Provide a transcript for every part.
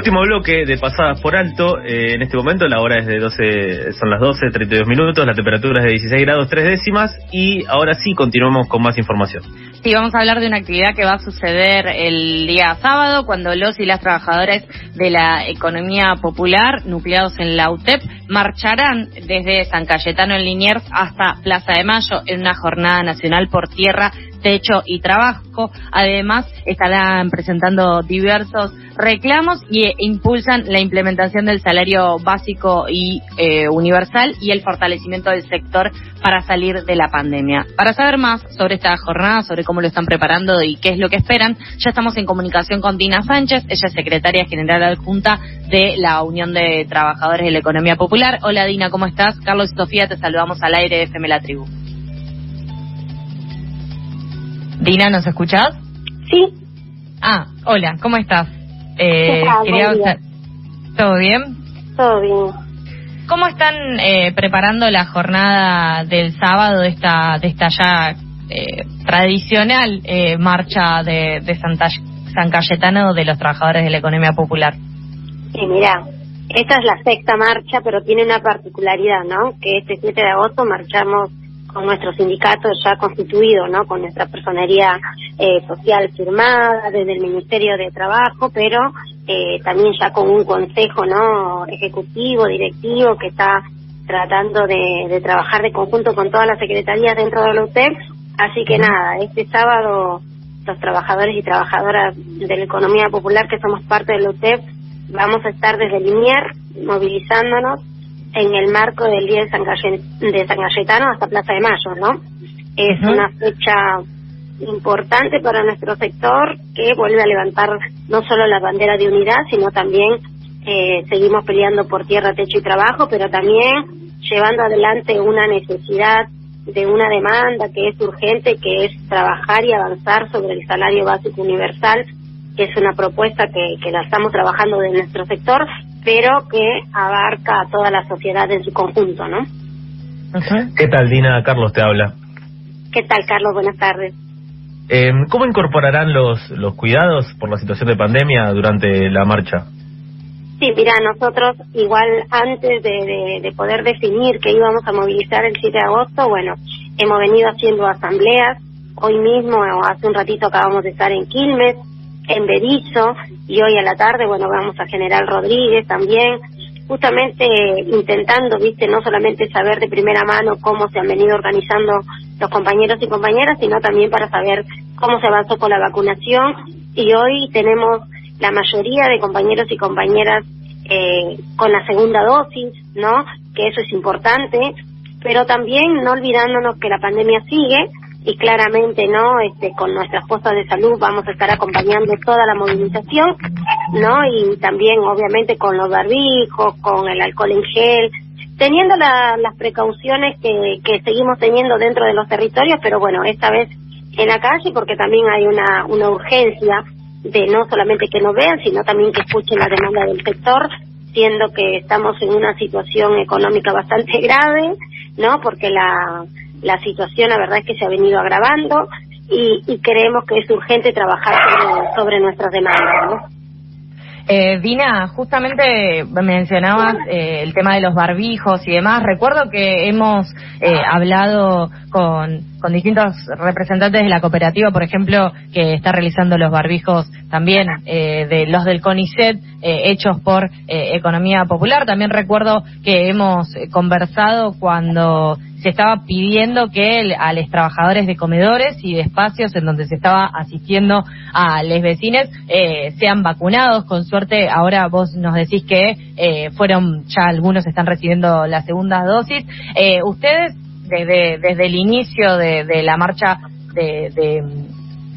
Último bloque de pasadas por alto. Eh, en este momento la hora es de 12, son las 12, 32 minutos, la temperatura es de 16 grados 3 décimas y ahora sí continuamos con más información. Sí, vamos a hablar de una actividad que va a suceder el día sábado cuando los y las trabajadores de la economía popular nucleados en la UTEP marcharán desde San Cayetano en Liniers hasta Plaza de Mayo en una jornada nacional por tierra techo y trabajo. Además, estarán presentando diversos reclamos y e impulsan la implementación del salario básico y eh, universal y el fortalecimiento del sector para salir de la pandemia. Para saber más sobre esta jornada, sobre cómo lo están preparando y qué es lo que esperan, ya estamos en comunicación con Dina Sánchez, ella es secretaria general adjunta de la Unión de Trabajadores de la Economía Popular. Hola Dina, ¿cómo estás? Carlos y Sofía, te saludamos al aire de FM La Tribu. Dina, ¿nos escuchás? Sí. Ah, hola, ¿cómo estás? Eh, quería ¿Todo bien? Todo bien. ¿Cómo están eh, preparando la jornada del sábado de esta, de esta ya eh, tradicional eh, marcha de, de Santa, San Cayetano de los trabajadores de la economía popular? Sí, mira, esta es la sexta marcha, pero tiene una particularidad, ¿no? Que este 7 de agosto marchamos con nuestro sindicato ya constituido, ¿no? Con nuestra personería eh, social firmada desde el Ministerio de Trabajo, pero eh, también ya con un consejo, ¿no? Ejecutivo, directivo, que está tratando de, de trabajar de conjunto con todas las secretarías dentro de la UTEP. Así que nada, este sábado los trabajadores y trabajadoras de la economía popular que somos parte de la UTEP vamos a estar desde Linier movilizándonos en el marco del Día de San, de San Cayetano hasta Plaza de Mayo, ¿no? Es una fecha importante para nuestro sector que vuelve a levantar no solo la bandera de unidad, sino también eh, seguimos peleando por tierra, techo y trabajo, pero también llevando adelante una necesidad de una demanda que es urgente, que es trabajar y avanzar sobre el salario básico universal, que es una propuesta que, que la estamos trabajando de nuestro sector, pero que abarca a toda la sociedad en su conjunto, ¿no? ¿Qué tal, Dina? Carlos te habla. ¿Qué tal, Carlos? Buenas tardes. Eh, ¿Cómo incorporarán los, los cuidados por la situación de pandemia durante la marcha? Sí, mira, nosotros igual antes de, de, poder definir que íbamos a movilizar el 7 de agosto, bueno, hemos venido haciendo asambleas. Hoy mismo, hace un ratito acabamos de estar en Quilmes, en Berizo y hoy a la tarde, bueno, vamos a General Rodríguez también, justamente intentando, viste, no solamente saber de primera mano cómo se han venido organizando los compañeros y compañeras, sino también para saber cómo se avanzó con la vacunación y hoy tenemos la mayoría de compañeros y compañeras eh, con la segunda dosis, ¿no? Que eso es importante, pero también no olvidándonos que la pandemia sigue y claramente no este con nuestras postas de salud vamos a estar acompañando toda la movilización no y también obviamente con los barbijos con el alcohol en gel teniendo las precauciones que, que seguimos teniendo dentro de los territorios pero bueno esta vez en la calle porque también hay una una urgencia de no solamente que nos vean sino también que escuchen la demanda del sector siendo que estamos en una situación económica bastante grave no porque la la situación la verdad es que se ha venido agravando y, y creemos que es urgente trabajar sobre, sobre nuestras demandas. ¿no? Eh, Dina, justamente mencionabas eh, el tema de los barbijos y demás. Recuerdo que hemos eh, hablado con, con distintos representantes de la cooperativa, por ejemplo, que está realizando los barbijos también eh, de los del CONICET eh, hechos por Economía Popular. También recuerdo que hemos conversado cuando se estaba pidiendo que a los trabajadores de comedores y de espacios en donde se estaba asistiendo a los vecinos eh, sean vacunados. Con suerte, ahora vos nos decís que eh, fueron, ya algunos están recibiendo la segunda dosis. Eh, ustedes, desde, desde el inicio de, de la marcha de, de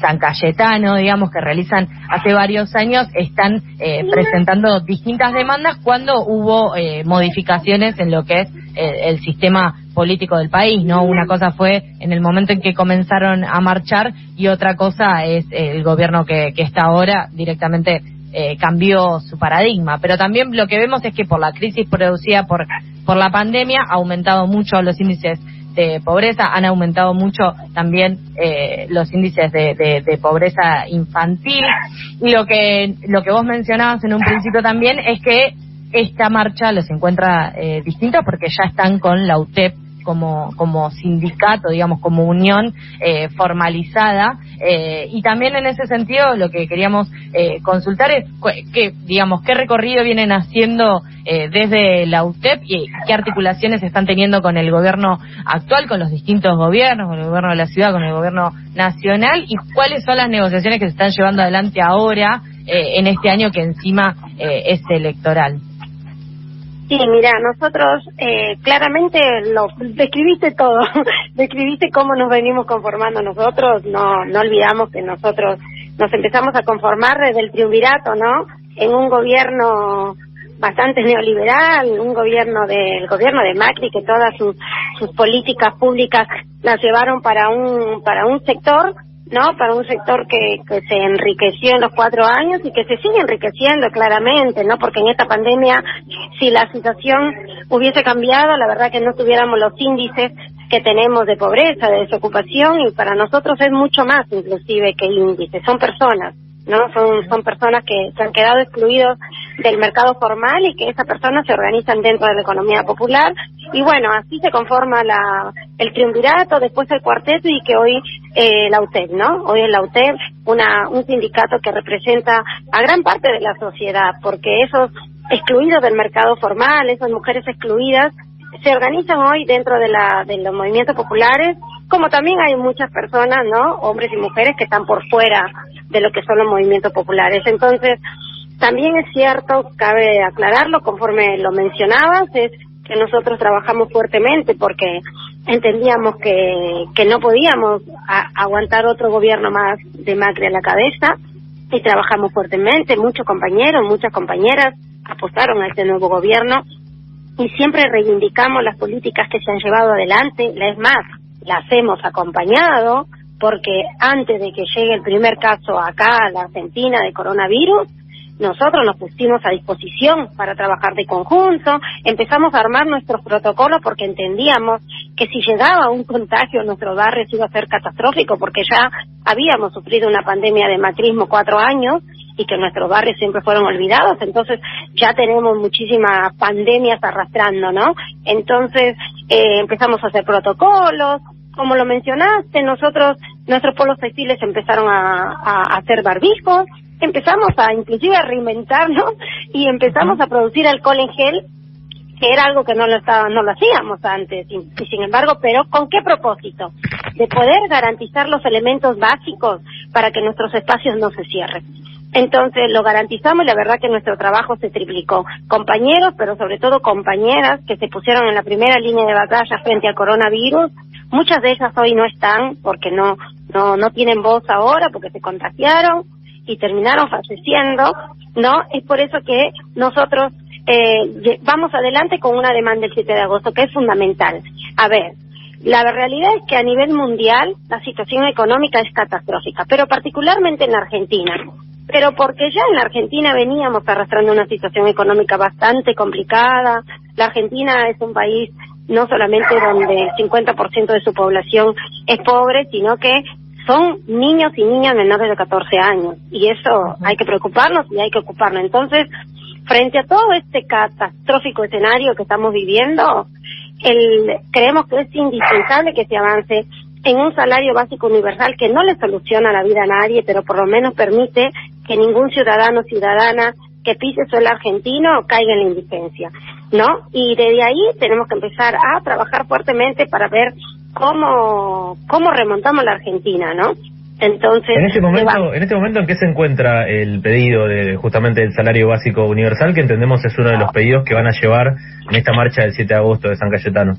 San Cayetano, digamos, que realizan hace varios años, están eh, presentando distintas demandas cuando hubo eh, modificaciones en lo que es eh, el sistema político del país, ¿no? Una cosa fue en el momento en que comenzaron a marchar y otra cosa es el gobierno que, que está ahora directamente eh, cambió su paradigma. Pero también lo que vemos es que por la crisis producida por, por la pandemia ha aumentado mucho los índices de pobreza, han aumentado mucho también eh, los índices de, de, pobreza infantil. Y lo que, lo que vos mencionabas en un principio también es que esta marcha los encuentra eh, distinta porque ya están con la UTEP como, como sindicato, digamos, como unión eh, formalizada. Eh, y también en ese sentido lo que queríamos eh, consultar es que, digamos, qué recorrido vienen haciendo desde la UTEP y qué articulaciones están teniendo con el gobierno actual, con los distintos gobiernos, con el gobierno de la ciudad, con el gobierno nacional y cuáles son las negociaciones que se están llevando adelante ahora en este año que encima es electoral. Sí, mira, nosotros eh, claramente lo describiste todo, describiste cómo nos venimos conformando nosotros, no no olvidamos que nosotros nos empezamos a conformar desde el triunvirato, ¿no? En un gobierno bastante neoliberal, un gobierno del gobierno de Macri que todas sus sus políticas públicas las llevaron para un para un sector ¿no? Para un sector que, que se enriqueció en los cuatro años y que se sigue enriqueciendo claramente, ¿no? Porque en esta pandemia, si la situación hubiese cambiado, la verdad que no tuviéramos los índices que tenemos de pobreza, de desocupación y para nosotros es mucho más inclusive que índices, son personas. ¿No? Son, son personas que se han quedado excluidos del mercado formal y que esas personas se organizan dentro de la economía popular. Y bueno, así se conforma la, el triunvirato, después el cuarteto y que hoy eh, la UTEP, ¿no? Hoy es la UTEP, una, un sindicato que representa a gran parte de la sociedad, porque esos excluidos del mercado formal, esas mujeres excluidas, se organizan hoy dentro de, la, de los movimientos populares, como también hay muchas personas, ¿no? Hombres y mujeres que están por fuera de lo que son los movimientos populares. Entonces, también es cierto, cabe aclararlo, conforme lo mencionabas, es que nosotros trabajamos fuertemente porque entendíamos que, que no podíamos aguantar otro gobierno más de Macri a la cabeza y trabajamos fuertemente. Muchos compañeros, muchas compañeras apostaron a este nuevo gobierno y siempre reivindicamos las políticas que se han llevado adelante. Es más, las hemos acompañado porque antes de que llegue el primer caso acá a la Argentina de coronavirus, nosotros nos pusimos a disposición para trabajar de conjunto, empezamos a armar nuestros protocolos porque entendíamos que si llegaba un contagio en nuestro barrio iba a ser catastrófico porque ya habíamos sufrido una pandemia de macrismo cuatro años y que nuestros barrios siempre fueron olvidados, entonces ya tenemos muchísimas pandemias arrastrando, ¿no? Entonces eh, empezamos a hacer protocolos, como lo mencionaste, nosotros, nuestros polos textiles empezaron a, a, hacer barbijos, empezamos a inclusive a reinventarnos y empezamos a producir alcohol en gel que era algo que no lo estaba, no lo hacíamos antes y, y, sin embargo pero con qué propósito de poder garantizar los elementos básicos para que nuestros espacios no se cierren entonces lo garantizamos y la verdad que nuestro trabajo se triplicó compañeros pero sobre todo compañeras que se pusieron en la primera línea de batalla frente al coronavirus Muchas de ellas hoy no están porque no, no, no tienen voz ahora, porque se contagiaron y terminaron falleciendo, ¿no? Es por eso que nosotros eh, vamos adelante con una demanda el 7 de agosto, que es fundamental. A ver, la realidad es que a nivel mundial la situación económica es catastrófica, pero particularmente en Argentina. Pero porque ya en la Argentina veníamos arrastrando una situación económica bastante complicada. La Argentina es un país no solamente donde el 50% de su población es pobre, sino que son niños y niñas menores de 14 años. Y eso hay que preocuparnos y hay que ocuparnos. Entonces, frente a todo este catastrófico escenario que estamos viviendo, el, creemos que es indispensable que se avance en un salario básico universal que no le soluciona la vida a nadie, pero por lo menos permite que ningún ciudadano o ciudadana que pise suelo argentino caiga en la indigencia. ¿no? Y desde ahí tenemos que empezar a trabajar fuertemente para ver cómo, cómo remontamos la Argentina, ¿no? Entonces, en este momento, en este momento, ¿en qué se encuentra el pedido de justamente el salario básico universal, que entendemos es uno de los pedidos que van a llevar en esta marcha del 7 de agosto de San Cayetano?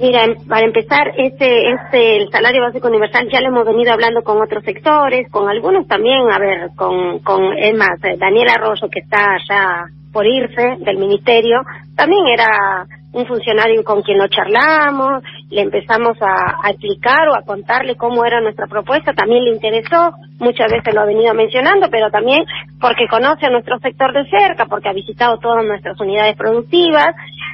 Mira, para empezar, este, este, el salario básico universal ya lo hemos venido hablando con otros sectores, con algunos también, a ver, con, con, es más, eh, Daniel Arroyo que está allá por irse del ministerio, también era un funcionario con quien lo charlamos, le empezamos a, a, explicar o a contarle cómo era nuestra propuesta, también le interesó, muchas veces lo ha venido mencionando, pero también porque conoce a nuestro sector de cerca, porque ha visitado todas nuestras unidades productivas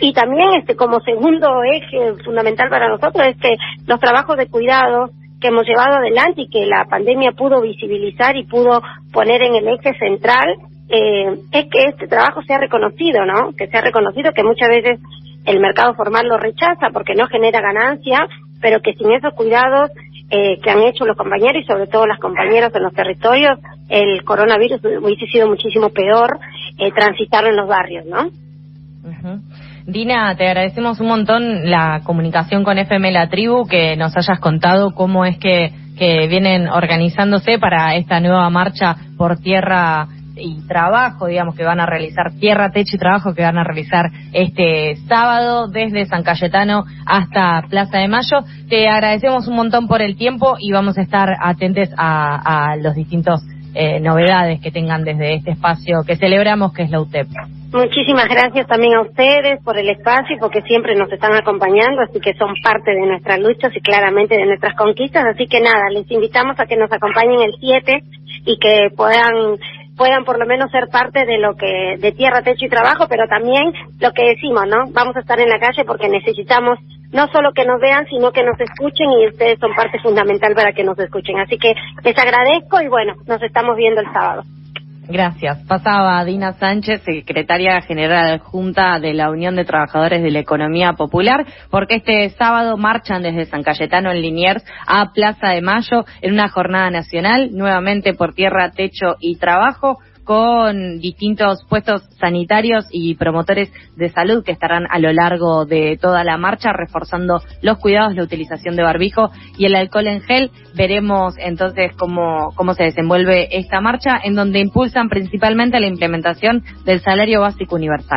y también este como segundo eje fundamental para nosotros es que los trabajos de cuidado que hemos llevado adelante y que la pandemia pudo visibilizar y pudo poner en el eje central eh, es que este trabajo sea reconocido, ¿no? Que sea reconocido, que muchas veces el mercado formal lo rechaza porque no genera ganancia, pero que sin esos cuidados eh, que han hecho los compañeros y sobre todo las compañeras en los territorios, el coronavirus hubiese sido muchísimo peor eh, transitarlo en los barrios, ¿no? Dina, te agradecemos un montón la comunicación con FM La Tribu, que nos hayas contado cómo es que, que vienen organizándose para esta nueva marcha por tierra y trabajo, digamos, que van a realizar, tierra, techo y trabajo que van a realizar este sábado desde San Cayetano hasta Plaza de Mayo. Te agradecemos un montón por el tiempo y vamos a estar atentos a, a los distintos eh, novedades que tengan desde este espacio que celebramos, que es la UTEP. Muchísimas gracias también a ustedes por el espacio y porque siempre nos están acompañando, así que son parte de nuestras luchas y claramente de nuestras conquistas. Así que nada, les invitamos a que nos acompañen el 7 y que puedan puedan por lo menos ser parte de lo que de tierra, techo y trabajo, pero también lo que decimos, ¿no? Vamos a estar en la calle porque necesitamos no solo que nos vean, sino que nos escuchen y ustedes son parte fundamental para que nos escuchen. Así que les agradezco y bueno, nos estamos viendo el sábado. Gracias. Pasaba Dina Sánchez, secretaria general junta de la Unión de Trabajadores de la Economía Popular, porque este sábado marchan desde San Cayetano en Liniers a Plaza de Mayo en una jornada nacional, nuevamente por tierra, techo y trabajo con distintos puestos sanitarios y promotores de salud que estarán a lo largo de toda la marcha reforzando los cuidados, la utilización de barbijo y el alcohol en gel. Veremos entonces cómo, cómo se desenvuelve esta marcha en donde impulsan principalmente la implementación del salario básico universal.